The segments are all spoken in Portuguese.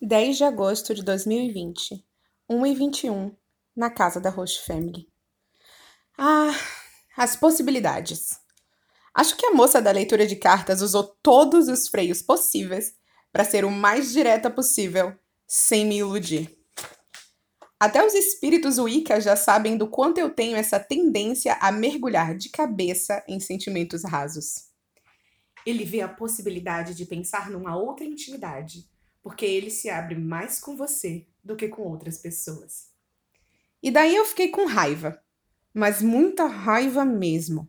10 de agosto de 2020, 1 e 21, na casa da Roche Family. Ah, as possibilidades. Acho que a moça da leitura de cartas usou todos os freios possíveis para ser o mais direta possível, sem me iludir. Até os espíritos Wicca já sabem do quanto eu tenho essa tendência a mergulhar de cabeça em sentimentos rasos. Ele vê a possibilidade de pensar numa outra intimidade porque ele se abre mais com você do que com outras pessoas. E daí eu fiquei com raiva, mas muita raiva mesmo.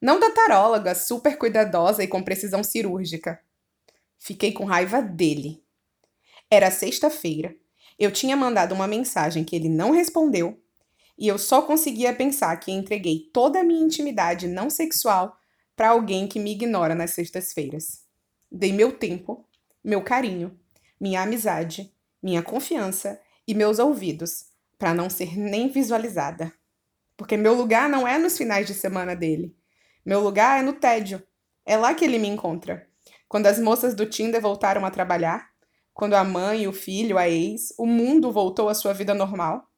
Não da taróloga super cuidadosa e com precisão cirúrgica. Fiquei com raiva dele. Era sexta-feira. Eu tinha mandado uma mensagem que ele não respondeu e eu só conseguia pensar que entreguei toda a minha intimidade não sexual para alguém que me ignora nas sextas-feiras. Dei meu tempo, meu carinho, minha amizade, minha confiança e meus ouvidos, para não ser nem visualizada. Porque meu lugar não é nos finais de semana dele. Meu lugar é no tédio. É lá que ele me encontra. Quando as moças do Tinder voltaram a trabalhar, quando a mãe, o filho, a ex, o mundo voltou à sua vida normal,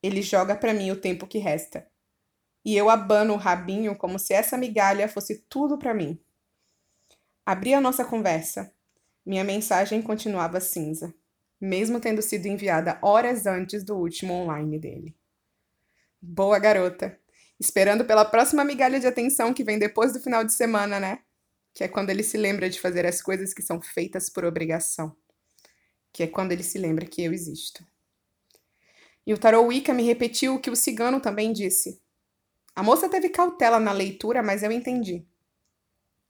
ele joga para mim o tempo que resta. E eu abano o rabinho como se essa migalha fosse tudo para mim. Abri a nossa conversa, minha mensagem continuava cinza, mesmo tendo sido enviada horas antes do último online dele. Boa garota. Esperando pela próxima migalha de atenção que vem depois do final de semana, né? Que é quando ele se lembra de fazer as coisas que são feitas por obrigação. Que é quando ele se lembra que eu existo. E o Tarot Wicca me repetiu o que o cigano também disse. A moça teve cautela na leitura, mas eu entendi.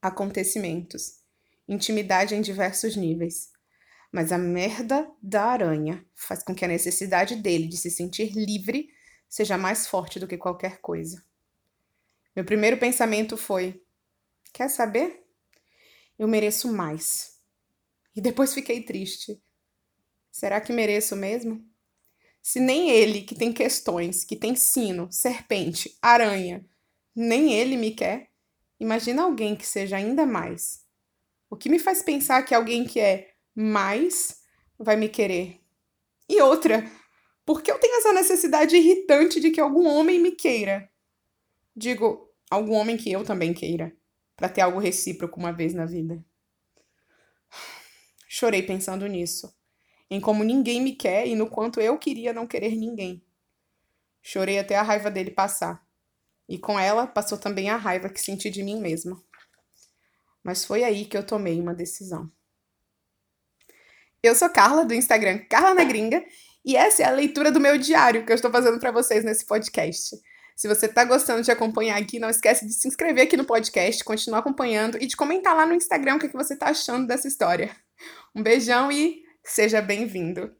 Acontecimentos intimidade em diversos níveis. Mas a merda da aranha faz com que a necessidade dele de se sentir livre seja mais forte do que qualquer coisa. Meu primeiro pensamento foi: quer saber? Eu mereço mais. E depois fiquei triste. Será que mereço mesmo? Se nem ele, que tem questões, que tem sino, serpente, aranha, nem ele me quer, imagina alguém que seja ainda mais o que me faz pensar que alguém que é mais vai me querer? E outra, por que eu tenho essa necessidade irritante de que algum homem me queira? Digo, algum homem que eu também queira, para ter algo recíproco uma vez na vida. Chorei pensando nisso, em como ninguém me quer e no quanto eu queria não querer ninguém. Chorei até a raiva dele passar. E com ela passou também a raiva que senti de mim mesma mas foi aí que eu tomei uma decisão. Eu sou Carla, do Instagram Carla na Gringa, e essa é a leitura do meu diário que eu estou fazendo para vocês nesse podcast. Se você está gostando de acompanhar aqui, não esquece de se inscrever aqui no podcast, continuar acompanhando e de comentar lá no Instagram o que, é que você está achando dessa história. Um beijão e seja bem-vindo!